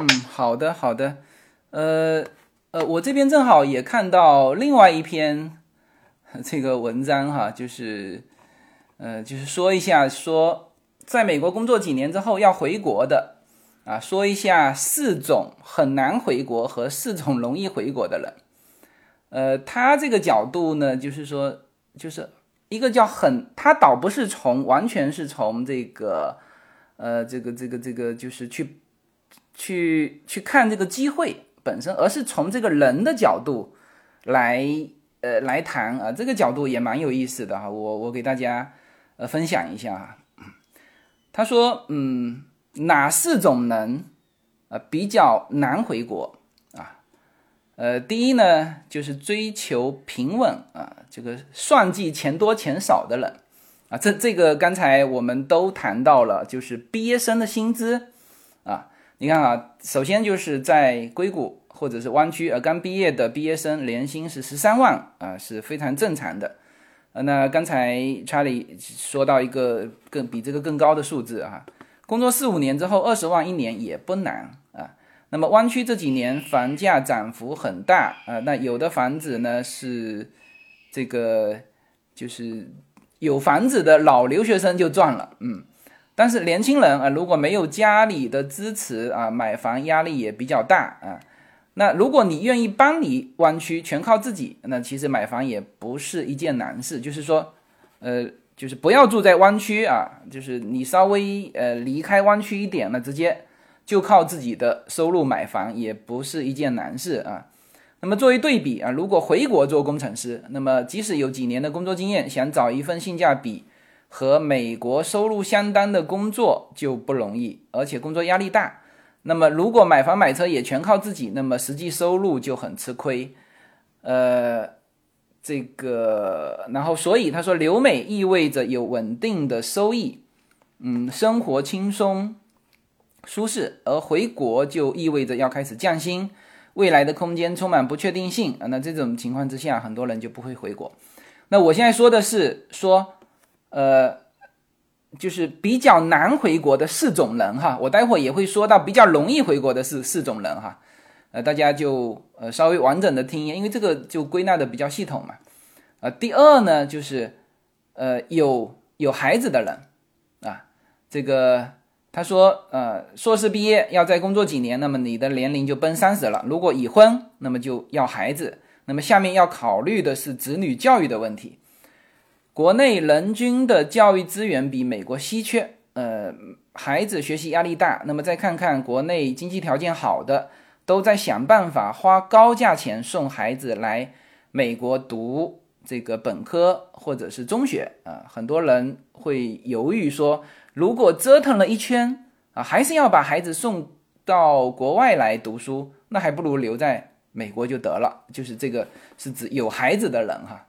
嗯，好的好的，呃呃，我这边正好也看到另外一篇这个文章哈，就是呃就是说一下说在美国工作几年之后要回国的啊，说一下四种很难回国和四种容易回国的人。呃，他这个角度呢，就是说就是一个叫很，他倒不是从完全是从这个呃这个这个这个就是去。去去看这个机会本身，而是从这个人的角度来呃来谈啊，这个角度也蛮有意思的哈。我我给大家呃分享一下哈。他说，嗯，哪四种人啊比较难回国啊？呃，第一呢，就是追求平稳啊，这个算计钱多钱少的人啊。这这个刚才我们都谈到了，就是毕业生的薪资啊。你看啊，首先就是在硅谷或者是湾区，呃，刚毕业的毕业生年薪是十三万啊，是非常正常的。呃，那刚才查理说到一个更比这个更高的数字啊，工作四五年之后二十万一年也不难啊。那么湾区这几年房价涨幅很大啊，那有的房子呢是这个就是有房子的老留学生就赚了，嗯。但是年轻人啊，如果没有家里的支持啊，买房压力也比较大啊。那如果你愿意搬离湾区，全靠自己，那其实买房也不是一件难事。就是说，呃，就是不要住在湾区啊，就是你稍微呃离开湾区一点，那直接就靠自己的收入买房也不是一件难事啊。那么作为对比啊，如果回国做工程师，那么即使有几年的工作经验，想找一份性价比。和美国收入相当的工作就不容易，而且工作压力大。那么，如果买房买车也全靠自己，那么实际收入就很吃亏。呃，这个，然后，所以他说，留美意味着有稳定的收益，嗯，生活轻松舒适；而回国就意味着要开始降薪，未来的空间充满不确定性啊。那这种情况之下，很多人就不会回国。那我现在说的是说。呃，就是比较难回国的四种人哈，我待会儿也会说到比较容易回国的四四种人哈，呃，大家就呃稍微完整的听一下，因为这个就归纳的比较系统嘛。呃，第二呢，就是呃有有孩子的人啊，这个他说呃硕士毕业要再工作几年，那么你的年龄就奔三十了。如果已婚，那么就要孩子，那么下面要考虑的是子女教育的问题。国内人均的教育资源比美国稀缺，呃，孩子学习压力大。那么再看看国内经济条件好的，都在想办法花高价钱送孩子来美国读这个本科或者是中学啊。很多人会犹豫说，如果折腾了一圈啊，还是要把孩子送到国外来读书，那还不如留在美国就得了。就是这个是指有孩子的人哈，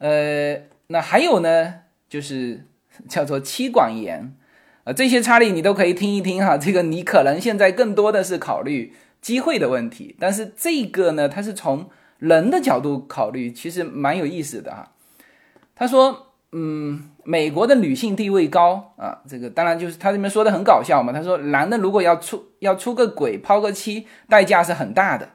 呃。那还有呢，就是 叫做妻管严，啊，这些差例你都可以听一听哈。这个你可能现在更多的是考虑机会的问题，但是这个呢，它是从人的角度考虑，其实蛮有意思的哈。他说，嗯，美国的女性地位高啊，这个当然就是他这边说的很搞笑嘛。他说，男的如果要出要出个轨抛个妻，代价是很大的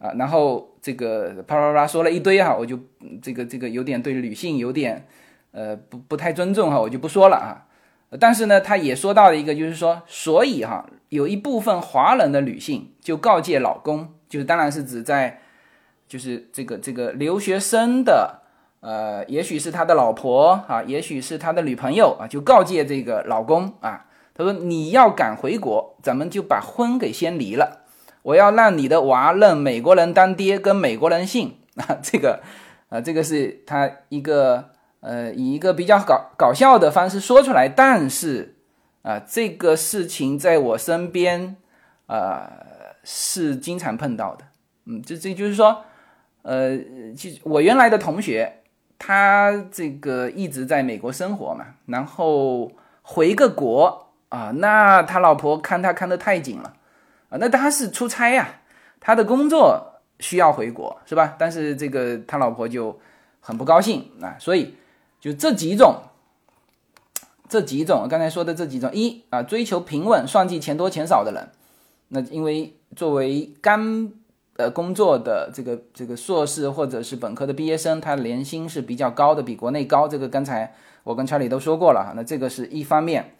啊。然后。这个啪啪啪说了一堆哈，我就这个这个有点对女性有点呃不不太尊重哈，我就不说了啊。但是呢，他也说到了一个，就是说，所以哈，有一部分华人的女性就告诫老公，就是当然是指在就是这个这个留学生的呃，也许是他的老婆啊，也许是他的女朋友啊，就告诫这个老公啊，他说你要敢回国，咱们就把婚给先离了。我要让你的娃认美国人当爹，跟美国人姓啊，这个，啊，这个是他一个呃，以一个比较搞搞笑的方式说出来，但是啊，这个事情在我身边啊是经常碰到的，嗯，这这就是说，呃，其实我原来的同学，他这个一直在美国生活嘛，然后回个国啊，那他老婆看他看得太紧了。啊，那他是出差呀，他的工作需要回国，是吧？但是这个他老婆就很不高兴啊，所以就这几种，这几种刚才说的这几种，一啊，追求平稳、算计钱多钱少的人，那因为作为干呃工作的这个这个硕士或者是本科的毕业生，他年薪是比较高的，比国内高。这个刚才我跟查理都说过了哈。那这个是一方面。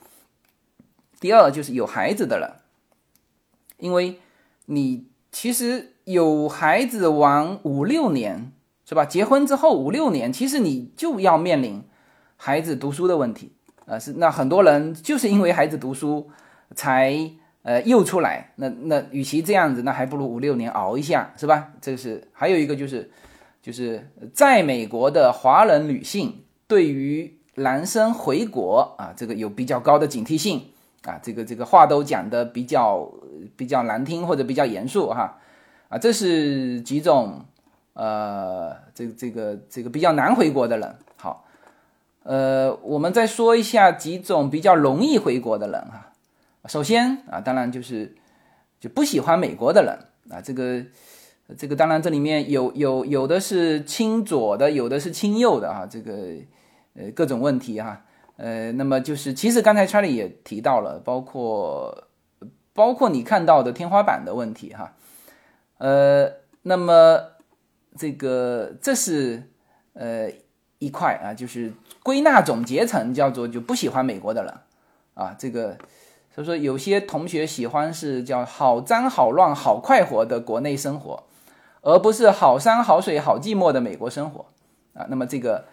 第二就是有孩子的人，因为你其实有孩子玩五六年是吧？结婚之后五六年，其实你就要面临孩子读书的问题啊。是那很多人就是因为孩子读书才。呃，又出来，那那与其这样子，那还不如五六年熬一下，是吧？这是还有一个就是，就是在美国的华人女性对于男生回国啊，这个有比较高的警惕性啊，这个这个话都讲的比较比较难听或者比较严肃哈啊，这是几种呃，这个这个这个比较难回国的人。好，呃，我们再说一下几种比较容易回国的人哈。首先啊，当然就是就不喜欢美国的人啊，这个这个当然这里面有有有的是亲左的，有的是亲右的啊，这个呃各种问题哈，呃，那么就是其实刚才查理也提到了，包括包括你看到的天花板的问题哈，呃，那么这个这是呃一块啊，就是归纳总结成叫做就不喜欢美国的人啊，这个。所以说，有些同学喜欢是叫好脏好乱好快活的国内生活，而不是好山好水好寂寞的美国生活啊。那么这个，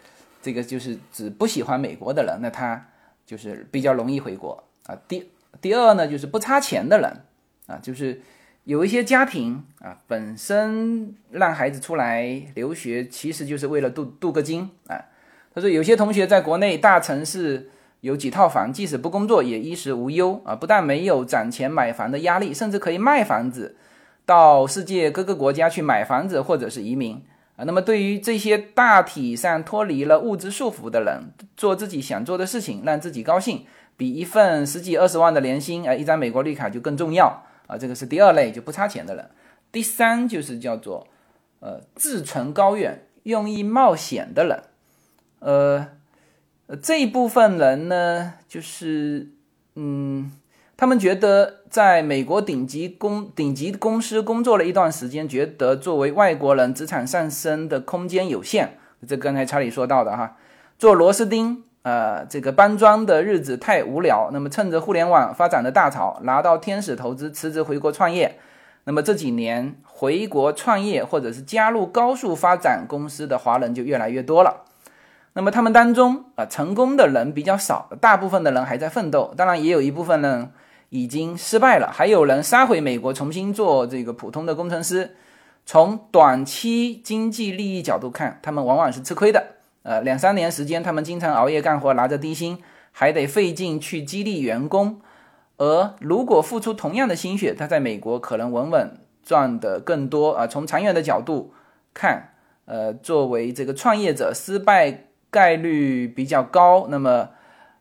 这个就是指不喜欢美国的人，那他就是比较容易回国啊。第第二呢，就是不差钱的人啊，就是有一些家庭啊，本身让孩子出来留学，其实就是为了镀镀个金啊。他说，有些同学在国内大城市。有几套房，即使不工作也衣食无忧啊！不但没有攒钱买房的压力，甚至可以卖房子，到世界各个国家去买房子或者是移民啊。那么对于这些大体上脱离了物质束缚的人，做自己想做的事情，让自己高兴，比一份十几二十万的年薪啊，一张美国绿卡就更重要啊！这个是第二类就不差钱的人。第三就是叫做呃志存高远、愿意冒险的人，呃。呃，这一部分人呢，就是，嗯，他们觉得在美国顶级公顶级公司工作了一段时间，觉得作为外国人职场上升的空间有限。这刚才查理说到的哈，做螺丝钉，呃，这个搬砖的日子太无聊。那么趁着互联网发展的大潮，拿到天使投资，辞职回国创业。那么这几年回国创业或者是加入高速发展公司的华人就越来越多了。那么他们当中啊，成功的人比较少，大部分的人还在奋斗。当然，也有一部分人已经失败了，还有人杀回美国重新做这个普通的工程师。从短期经济利益角度看，他们往往是吃亏的。呃，两三年时间，他们经常熬夜干活，拿着低薪，还得费劲去激励员工。而如果付出同样的心血，他在美国可能稳稳赚得更多啊。从长远的角度看，呃，作为这个创业者，失败。概率比较高，那么，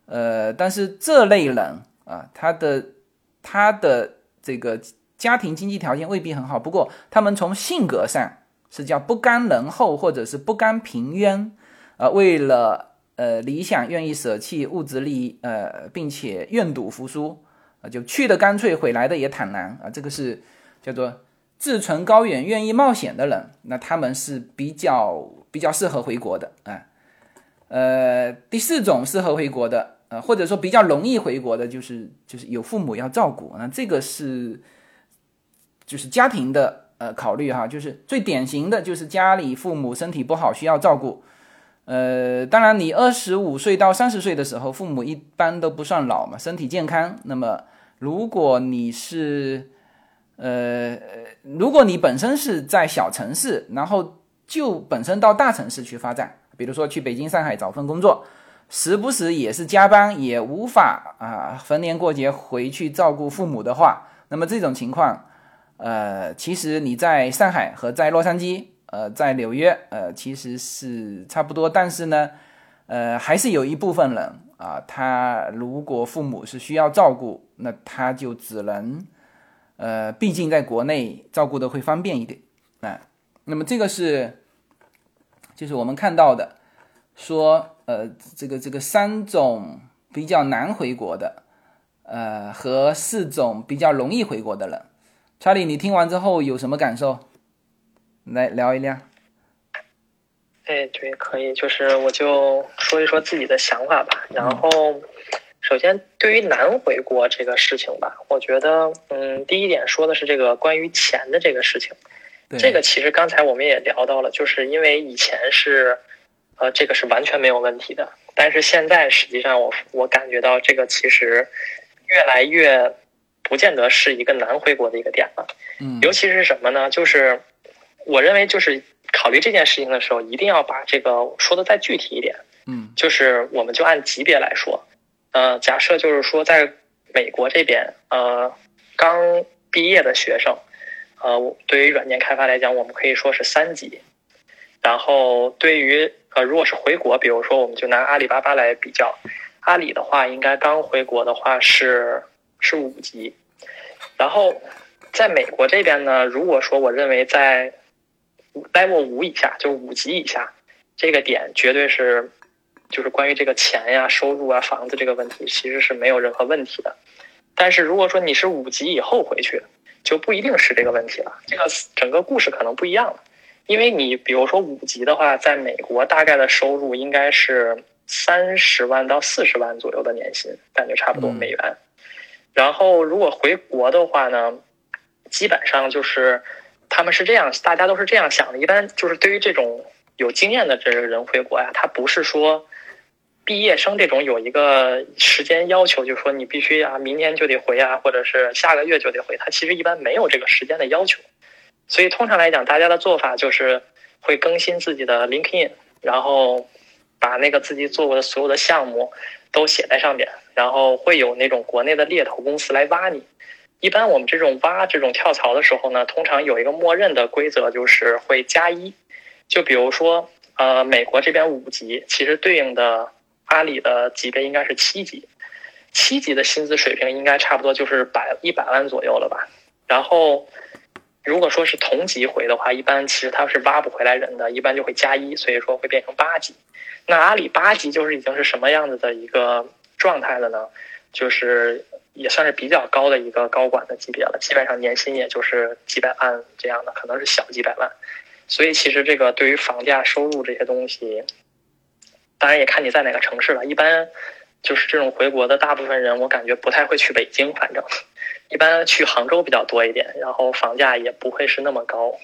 呃，但是这类人啊，他的他的这个家庭经济条件未必很好，不过他们从性格上是叫不甘人后，或者是不甘平庸，啊，为了呃理想愿意舍弃物质利益，呃，并且愿赌服输，啊，就去的干脆，回来的也坦然，啊，这个是叫做志存高远、愿意冒险的人，那他们是比较比较适合回国的，啊。呃，第四种适合回国的，呃，或者说比较容易回国的，就是就是有父母要照顾，那这个是就是家庭的呃考虑哈，就是最典型的就是家里父母身体不好需要照顾，呃，当然你二十五岁到三十岁的时候，父母一般都不算老嘛，身体健康。那么如果你是呃，如果你本身是在小城市，然后就本身到大城市去发展。比如说去北京、上海找份工作，时不时也是加班，也无法啊逢年过节回去照顾父母的话，那么这种情况，呃，其实你在上海和在洛杉矶，呃，在纽约，呃，其实是差不多。但是呢，呃，还是有一部分人啊，他如果父母是需要照顾，那他就只能，呃，毕竟在国内照顾的会方便一点啊。那么这个是。就是我们看到的，说，呃，这个这个三种比较难回国的，呃，和四种比较容易回国的人，查理，你听完之后有什么感受？来聊一聊。哎，对，可以，就是我就说一说自己的想法吧。然后，首先对于难回国这个事情吧，我觉得，嗯，第一点说的是这个关于钱的这个事情。这个其实刚才我们也聊到了，就是因为以前是，呃，这个是完全没有问题的。但是现在实际上，我我感觉到这个其实越来越不见得是一个难回国的一个点了。嗯，尤其是什么呢？就是我认为就是。考虑这件事情的时候，一定要把这个说的再具体一点。嗯，就是我们就按级别来说，呃，假设就是说，在美国这边，呃，刚毕业的学生，呃，对于软件开发来讲，我们可以说是三级。然后对于呃，如果是回国，比如说我们就拿阿里巴巴来比较，阿里的话，应该刚回国的话是是五级。然后在美国这边呢，如果说我认为在 level 五以下，就五级以下，这个点绝对是，就是关于这个钱呀、收入啊、房子这个问题，其实是没有任何问题的。但是如果说你是五级以后回去，就不一定是这个问题了。这个整个故事可能不一样了，因为你比如说五级的话，在美国大概的收入应该是三十万到四十万左右的年薪，感觉差不多美元。然后如果回国的话呢，基本上就是。他们是这样，大家都是这样想的。一般就是对于这种有经验的这个人回国呀，他不是说毕业生这种有一个时间要求，就是说你必须啊，明天就得回啊，或者是下个月就得回。他其实一般没有这个时间的要求，所以通常来讲，大家的做法就是会更新自己的 LinkedIn，然后把那个自己做过的所有的项目都写在上面，然后会有那种国内的猎头公司来挖你。一般我们这种挖这种跳槽的时候呢，通常有一个默认的规则，就是会加一。就比如说，呃，美国这边五级，其实对应的阿里的级别应该是七级，七级的薪资水平应该差不多就是百一百万左右了吧。然后，如果说是同级回的话，一般其实他是挖不回来人的，一般就会加一，所以说会变成八级。那阿里八级就是已经是什么样子的一个状态了呢？就是。也算是比较高的一个高管的级别了，基本上年薪也就是几百万这样的，可能是小几百万。所以其实这个对于房价、收入这些东西，当然也看你在哪个城市了。一般就是这种回国的大部分人，我感觉不太会去北京，反正一般去杭州比较多一点，然后房价也不会是那么高。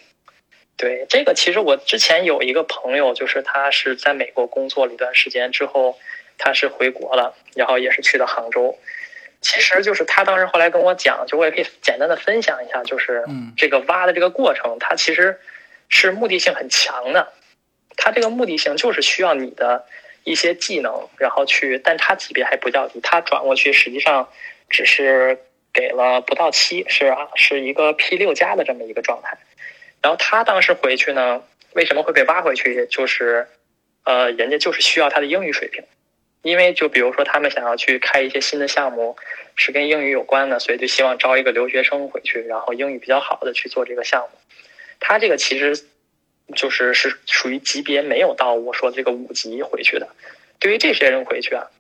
对这个，其实我之前有一个朋友，就是他是在美国工作了一段时间之后，他是回国了，然后也是去的杭州。其实就是他当时后来跟我讲，就我也可以简单的分享一下，就是这个挖的这个过程，它其实是目的性很强的。它这个目的性就是需要你的一些技能，然后去，但它级别还不叫低，他转过去实际上只是给了不到七，是啊，是一个 P 六加的这么一个状态。然后他当时回去呢，为什么会被挖回去？就是呃，人家就是需要他的英语水平。因为就比如说，他们想要去开一些新的项目，是跟英语有关的，所以就希望招一个留学生回去，然后英语比较好的去做这个项目。他这个其实就是是属于级别没有到我说这个五级回去的。对于这些人回去啊，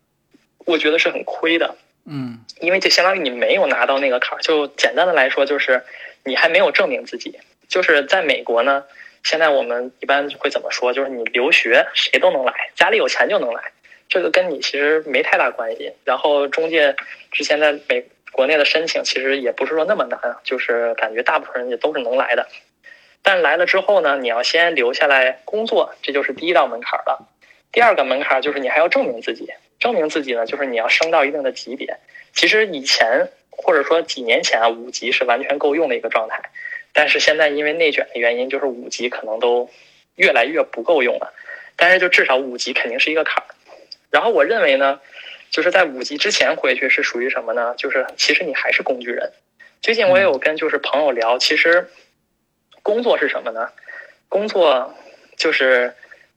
我觉得是很亏的。嗯，因为就相当于你没有拿到那个坎儿。就简单的来说，就是你还没有证明自己。就是在美国呢，现在我们一般会怎么说？就是你留学谁都能来，家里有钱就能来。这个跟你其实没太大关系。然后中介之前在美国内的申请，其实也不是说那么难，就是感觉大部分人也都是能来的。但来了之后呢，你要先留下来工作，这就是第一道门槛了。第二个门槛就是你还要证明自己，证明自己呢，就是你要升到一定的级别。其实以前或者说几年前啊，五级是完全够用的一个状态。但是现在因为内卷的原因，就是五级可能都越来越不够用了。但是就至少五级肯定是一个坎儿。然后我认为呢，就是在五级之前回去是属于什么呢？就是其实你还是工具人。最近我也有跟就是朋友聊，其实工作是什么呢？工作就是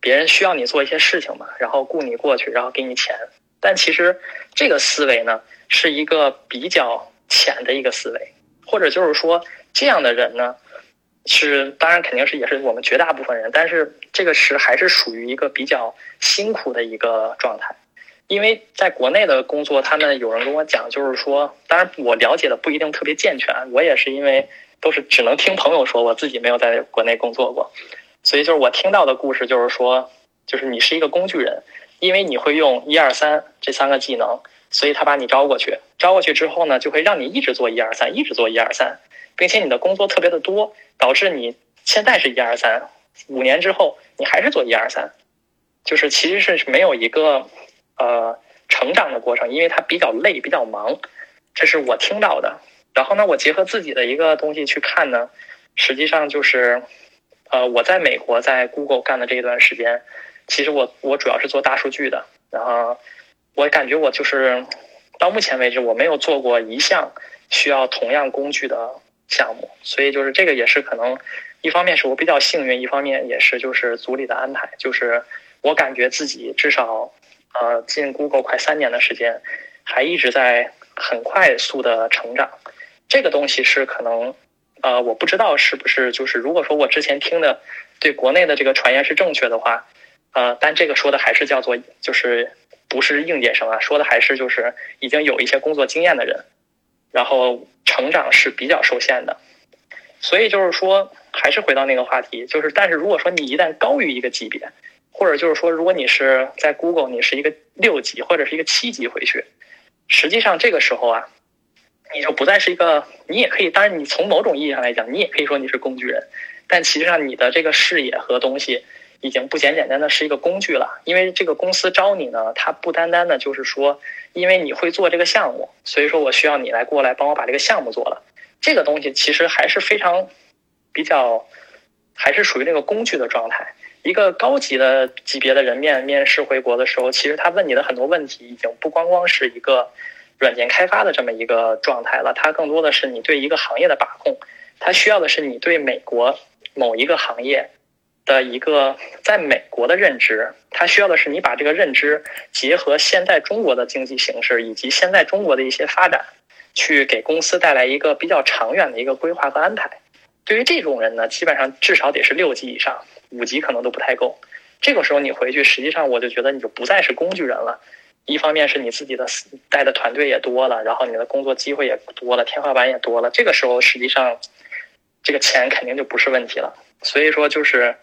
别人需要你做一些事情嘛，然后雇你过去，然后给你钱。但其实这个思维呢，是一个比较浅的一个思维，或者就是说这样的人呢。是，当然肯定是也是我们绝大部分人，但是这个是还是属于一个比较辛苦的一个状态。因为在国内的工作，他们有人跟我讲，就是说，当然我了解的不一定特别健全，我也是因为都是只能听朋友说，我自己没有在国内工作过，所以就是我听到的故事就是说，就是你是一个工具人，因为你会用一二三这三个技能，所以他把你招过去，招过去之后呢，就会让你一直做一二三，一直做一二三，并且你的工作特别的多，导致你现在是一二三，五年之后你还是做一二三，就是其实是没有一个。呃，成长的过程，因为他比较累，比较忙，这是我听到的。然后呢，我结合自己的一个东西去看呢，实际上就是，呃，我在美国在 Google 干的这一段时间，其实我我主要是做大数据的。然后我感觉我就是到目前为止，我没有做过一项需要同样工具的项目。所以就是这个也是可能一方面是我比较幸运，一方面也是就是组里的安排，就是我感觉自己至少。呃，进 Google 快三年的时间，还一直在很快速的成长。这个东西是可能，呃，我不知道是不是就是如果说我之前听的对国内的这个传言是正确的话，呃，但这个说的还是叫做就是不是应届生啊，说的还是就是已经有一些工作经验的人，然后成长是比较受限的。所以就是说，还是回到那个话题，就是但是如果说你一旦高于一个级别。或者就是说，如果你是在 Google，你是一个六级或者是一个七级回去，实际上这个时候啊，你就不再是一个，你也可以，当然你从某种意义上来讲，你也可以说你是工具人，但其实上你的这个视野和东西已经不简简单的是一个工具了，因为这个公司招你呢，它不单单的就是说，因为你会做这个项目，所以说我需要你来过来帮我把这个项目做了，这个东西其实还是非常比较，还是属于那个工具的状态。一个高级的级别的人面面试回国的时候，其实他问你的很多问题已经不光光是一个软件开发的这么一个状态了，它更多的是你对一个行业的把控，它需要的是你对美国某一个行业的一个在美国的认知，它需要的是你把这个认知结合现在中国的经济形势以及现在中国的一些发展，去给公司带来一个比较长远的一个规划和安排。对于这种人呢，基本上至少得是六级以上。五级可能都不太够，这个时候你回去，实际上我就觉得你就不再是工具人了。一方面是你自己的带的团队也多了，然后你的工作机会也多了，天花板也多了。这个时候实际上，这个钱肯定就不是问题了。所以说，就是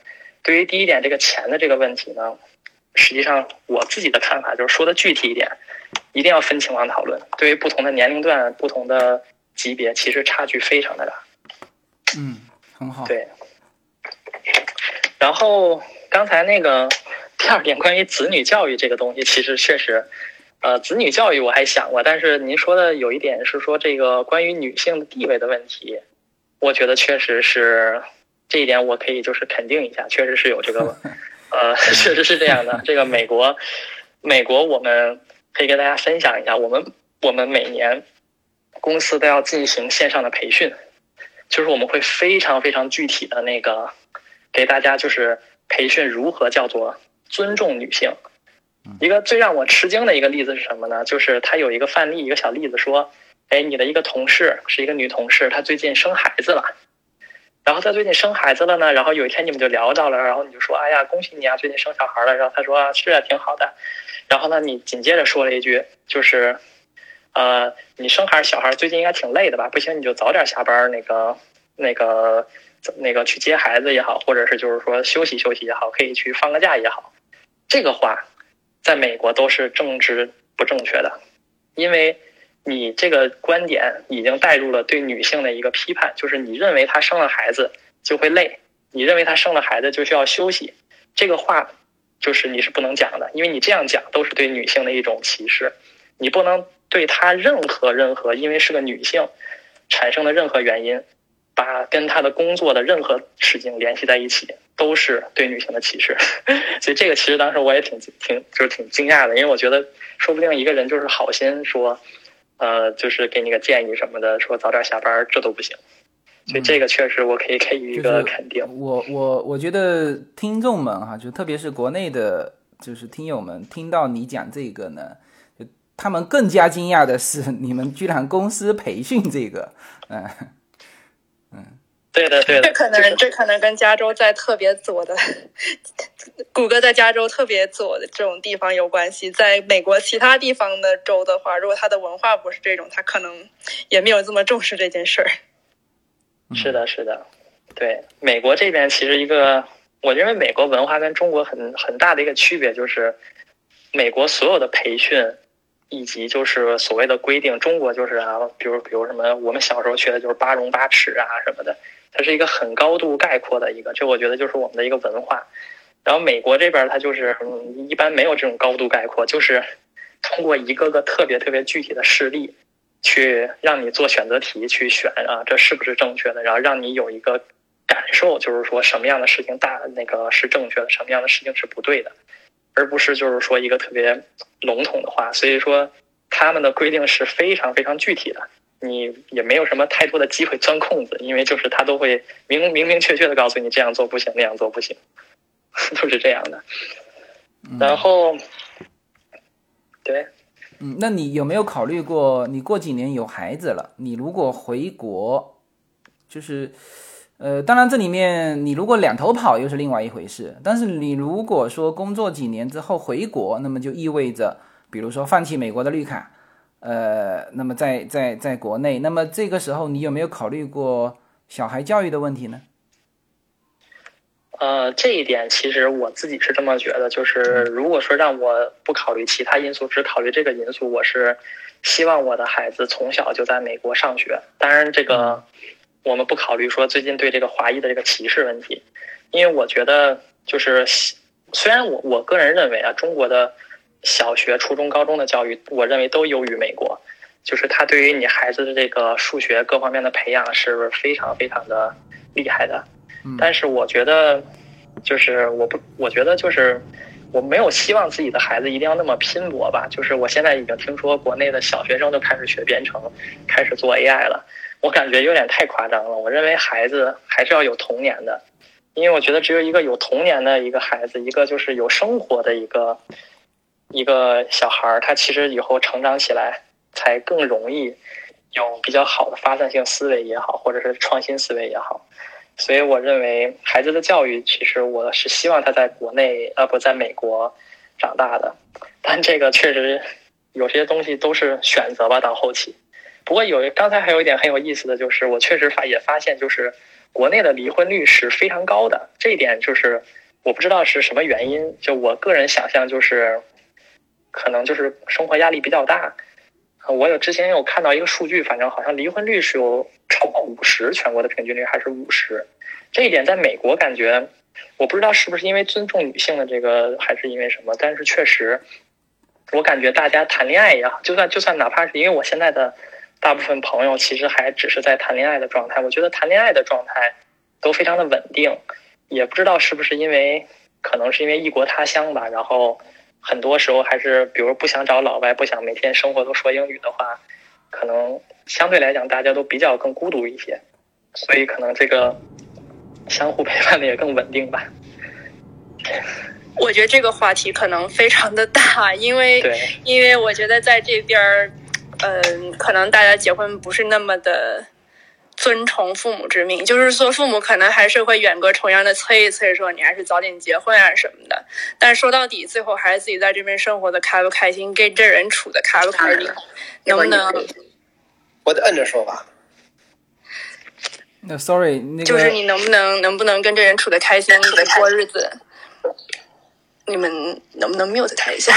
对于第一点这个钱的这个问题呢，实际上我自己的看法就是说的具体一点，一定要分情况讨论。对于不同的年龄段、不同的级别，其实差距非常的大。嗯，很好。对。然后刚才那个第二点关于子女教育这个东西，其实确实，呃，子女教育我还想过，但是您说的有一点是说这个关于女性的地位的问题，我觉得确实是这一点我可以就是肯定一下，确实是有这个，呃，确实是这样的。这个美国，美国我们可以跟大家分享一下，我们我们每年公司都要进行线上的培训，就是我们会非常非常具体的那个。给大家就是培训如何叫做尊重女性。一个最让我吃惊的一个例子是什么呢？就是他有一个范例，一个小例子说，哎，你的一个同事是一个女同事，她最近生孩子了。然后她最近生孩子了呢，然后有一天你们就聊到了，然后你就说，哎呀，恭喜你啊，最近生小孩了。然后她说啊，是啊，挺好的。然后呢，你紧接着说了一句，就是，呃，你生孩小孩最近应该挺累的吧？不行，你就早点下班，那个那个。那个去接孩子也好，或者是就是说休息休息也好，可以去放个假也好，这个话在美国都是政治不正确的，因为你这个观点已经带入了对女性的一个批判，就是你认为她生了孩子就会累，你认为她生了孩子就需要休息，这个话就是你是不能讲的，因为你这样讲都是对女性的一种歧视，你不能对她任何任何因为是个女性产生的任何原因。把跟他的工作的任何事情联系在一起，都是对女性的歧视，所以这个其实当时我也挺挺就是挺惊讶的，因为我觉得说不定一个人就是好心说，呃，就是给你个建议什么的，说早点下班，这都不行，所以这个确实我可以给予一个肯定。我我我觉得听众们哈，就特别是国内的，就是听友们听到你讲这个呢，就他们更加惊讶的是，你们居然公司培训这个，嗯。对的，对的，这可能这可能跟加州在特别左的，谷歌在加州特别左的这种地方有关系。在美国其他地方的州的话，如果它的文化不是这种，它可能也没有这么重视这件事儿。是的，是的，对，美国这边其实一个，我认为美国文化跟中国很很大的一个区别就是，美国所有的培训。以及就是所谓的规定，中国就是啊，比如比如什么，我们小时候学的就是八荣八耻啊什么的，它是一个很高度概括的一个，这我觉得就是我们的一个文化。然后美国这边它就是一般没有这种高度概括，就是通过一个个特别特别具体的事例，去让你做选择题去选啊，这是不是正确的，然后让你有一个感受，就是说什么样的事情大那个是正确的，什么样的事情是不对的。而不是就是说一个特别笼统的话，所以说他们的规定是非常非常具体的，你也没有什么太多的机会钻空子，因为就是他都会明明明确确的告诉你这样做不行，那样做不行，都是这样的。然后，对，嗯，那你有没有考虑过，你过几年有孩子了，你如果回国，就是。呃，当然，这里面你如果两头跑又是另外一回事。但是你如果说工作几年之后回国，那么就意味着，比如说放弃美国的绿卡，呃，那么在在在国内，那么这个时候你有没有考虑过小孩教育的问题呢？呃，这一点其实我自己是这么觉得，就是如果说让我不考虑其他因素，只考虑这个因素，我是希望我的孩子从小就在美国上学。当然，这个。我们不考虑说最近对这个华裔的这个歧视问题，因为我觉得就是虽然我我个人认为啊，中国的小学、初中、高中的教育，我认为都优于美国，就是他对于你孩子的这个数学各方面的培养是非常非常的厉害的。但是我觉得，就是我不，我觉得就是我没有希望自己的孩子一定要那么拼搏吧。就是我现在已经听说国内的小学生都开始学编程，开始做 AI 了。我感觉有点太夸张了。我认为孩子还是要有童年的，因为我觉得只有一个有童年的一个孩子，一个就是有生活的一个一个小孩儿，他其实以后成长起来才更容易有比较好的发散性思维也好，或者是创新思维也好。所以我认为孩子的教育，其实我是希望他在国内呃不在美国长大的，但这个确实有些东西都是选择吧，到后期。不过有刚才还有一点很有意思的就是，我确实发也发现，就是国内的离婚率是非常高的。这一点就是我不知道是什么原因，就我个人想象就是，可能就是生活压力比较大。我有之前有看到一个数据，反正好像离婚率是有超过五十，全国的平均率还是五十。这一点在美国感觉，我不知道是不是因为尊重女性的这个，还是因为什么，但是确实，我感觉大家谈恋爱也好，就算就算哪怕是因为我现在的。大部分朋友其实还只是在谈恋爱的状态，我觉得谈恋爱的状态都非常的稳定，也不知道是不是因为可能是因为异国他乡吧，然后很多时候还是比如不想找老外，不想每天生活都说英语的话，可能相对来讲大家都比较更孤独一些，所以可能这个相互陪伴的也更稳定吧。我觉得这个话题可能非常的大，因为因为我觉得在这边儿。嗯，可能大家结婚不是那么的遵从父母之命，就是说父母可能还是会远隔重洋的催一催，说你还是早点结婚啊什么的。但说到底，最后还是自己在这边生活的开不开心，跟这人处的开不开心，能不能？我得摁着说吧。那 sorry，那个就是你能不能能不能跟这人处的开心过日子？你们能不能 mute 他一下？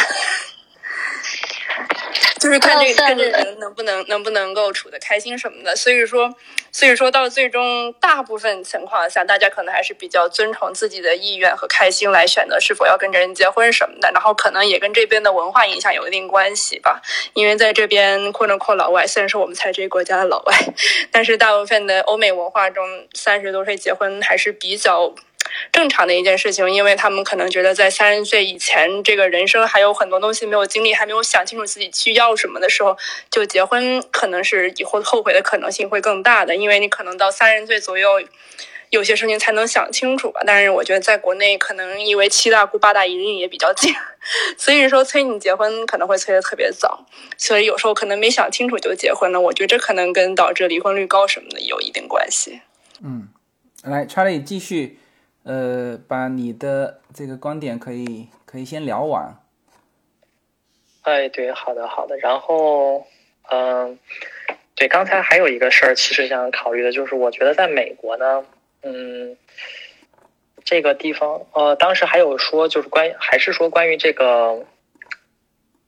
就是看这跟这人能不能能不能够处得开心什么的，所以说，所以说到最终，大部分情况下，大家可能还是比较遵从自己的意愿和开心来选择是否要跟这人结婚什么的，然后可能也跟这边的文化影响有一定关系吧。因为在这边，扩着扩老外，虽然说我们才这个国家的老外，但是大部分的欧美文化中，三十多岁结婚还是比较。正常的一件事情，因为他们可能觉得在三十岁以前，这个人生还有很多东西没有经历，还没有想清楚自己需要什么的时候，就结婚，可能是以后后悔的可能性会更大的。因为你可能到三十岁左右，有些事情才能想清楚吧。但是我觉得在国内，可能因为七大姑八大姨离也比较近，所以说催你结婚可能会催得特别早，所以有时候可能没想清楚就结婚了。我觉得这可能跟导致离婚率高什么的有一定关系。嗯。来，Charlie 继续，呃，把你的这个观点可以可以先聊完。哎，对，好的，好的。然后，嗯，对，刚才还有一个事儿，其实想考虑的就是，我觉得在美国呢，嗯，这个地方，呃，当时还有说，就是关，还是说关于这个，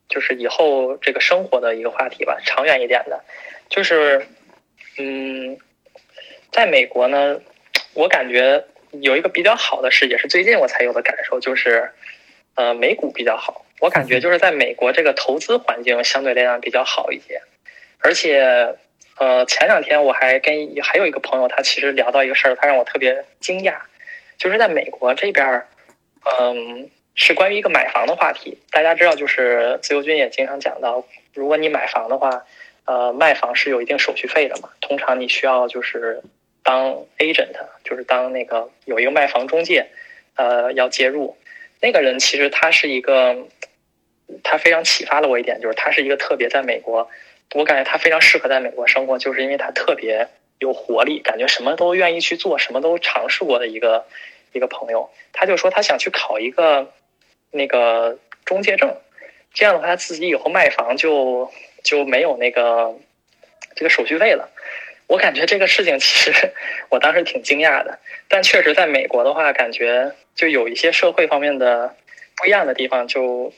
就是以后这个生活的一个话题吧，长远一点的，就是，嗯，在美国呢，我感觉有一个比较好的事，也是最近我才有的感受，就是，呃，美股比较好。我感觉就是在美国这个投资环境相对来讲比较好一些，而且，呃，前两天我还跟还有一个朋友，他其实聊到一个事儿，他让我特别惊讶，就是在美国这边，嗯，是关于一个买房的话题。大家知道，就是自由军也经常讲到，如果你买房的话，呃，卖房是有一定手续费的嘛，通常你需要就是当 agent，就是当那个有一个卖房中介，呃，要介入。那个人其实他是一个。他非常启发了我一点，就是他是一个特别在美国，我感觉他非常适合在美国生活，就是因为他特别有活力，感觉什么都愿意去做，什么都尝试过的一个一个朋友。他就说他想去考一个那个中介证，这样的话他自己以后卖房就就没有那个这个手续费了。我感觉这个事情其实我当时挺惊讶的，但确实在美国的话，感觉就有一些社会方面的不一样的地方就。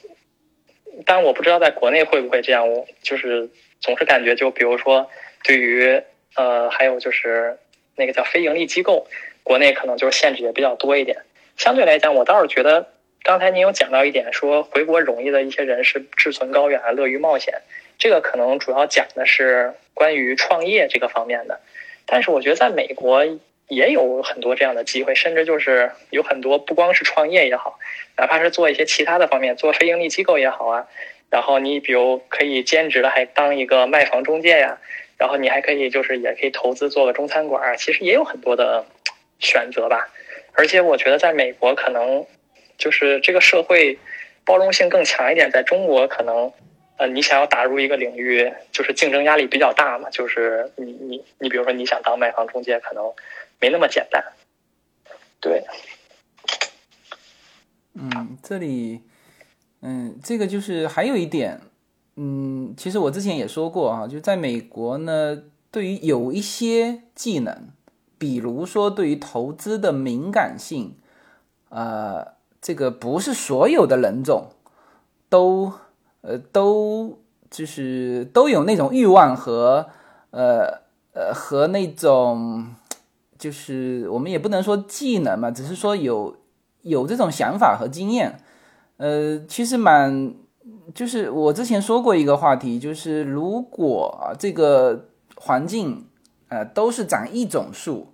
但我不知道在国内会不会这样，我就是总是感觉，就比如说，对于呃，还有就是那个叫非盈利机构，国内可能就是限制也比较多一点。相对来讲，我倒是觉得，刚才您有讲到一点，说回国容易的一些人是志存高远、乐于冒险，这个可能主要讲的是关于创业这个方面的。但是我觉得在美国。也有很多这样的机会，甚至就是有很多不光是创业也好，哪怕是做一些其他的方面，做非盈利机构也好啊。然后你比如可以兼职的，还当一个卖房中介呀。然后你还可以就是也可以投资做个中餐馆，其实也有很多的选择吧。而且我觉得在美国可能就是这个社会包容性更强一点，在中国可能呃你想要打入一个领域，就是竞争压力比较大嘛。就是你你你比如说你想当卖房中介，可能。没那么简单，对。嗯，这里，嗯，这个就是还有一点，嗯，其实我之前也说过啊，就在美国呢，对于有一些技能，比如说对于投资的敏感性，呃，这个不是所有的人种都，呃，都就是都有那种欲望和，呃，呃，和那种。就是我们也不能说技能嘛，只是说有有这种想法和经验。呃，其实蛮就是我之前说过一个话题，就是如果这个环境呃都是长一种树，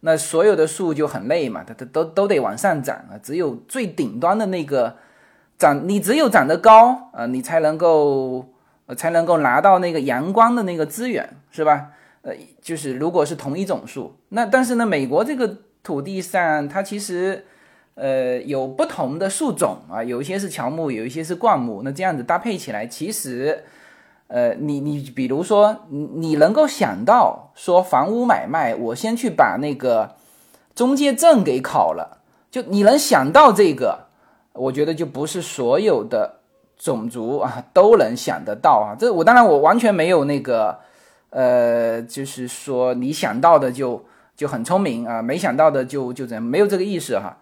那所有的树就很累嘛，它它都都得往上长啊。只有最顶端的那个长，你只有长得高啊，你才能够才能够拿到那个阳光的那个资源，是吧？呃，就是如果是同一种树，那但是呢，美国这个土地上它其实，呃，有不同的树种啊，有一些是乔木，有一些是灌木，那这样子搭配起来，其实，呃，你你比如说，你你能够想到说房屋买卖，我先去把那个中介证给考了，就你能想到这个，我觉得就不是所有的种族啊都能想得到啊。这我当然我完全没有那个。呃，就是说你想到的就就很聪明啊，没想到的就就怎样，没有这个意识哈。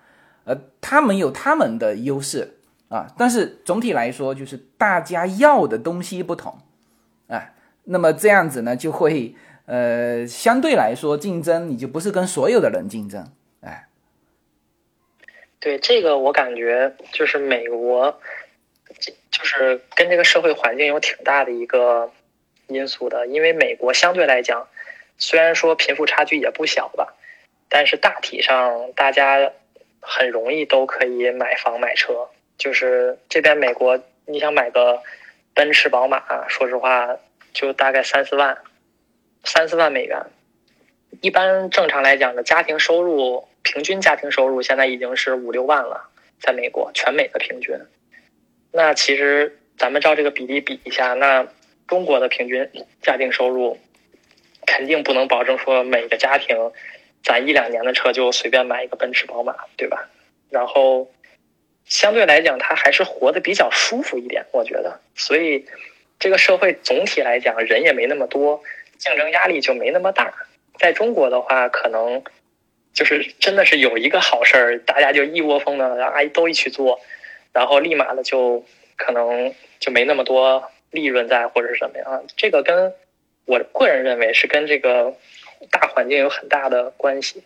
呃，他们有他们的优势啊，但是总体来说就是大家要的东西不同，啊，那么这样子呢就会呃相对来说竞争你就不是跟所有的人竞争，对这个我感觉就是美国，就是跟这个社会环境有挺大的一个。因素的，因为美国相对来讲，虽然说贫富差距也不小吧，但是大体上大家很容易都可以买房买车。就是这边美国，你想买个奔驰、宝马，说实话就大概三四万，三四万美元。一般正常来讲的家庭收入，平均家庭收入现在已经是五六万了，在美国全美的平均。那其实咱们照这个比例比一下，那。中国的平均家庭收入肯定不能保证说每个家庭攒一两年的车就随便买一个奔驰、宝马，对吧？然后相对来讲，他还是活得比较舒服一点，我觉得。所以这个社会总体来讲，人也没那么多，竞争压力就没那么大。在中国的话，可能就是真的是有一个好事儿，大家就一窝蜂的，然后哎都一起做，然后立马的就可能就没那么多利润在或者是什么样。这个跟我个人认为是跟这个大环境有很大的关系。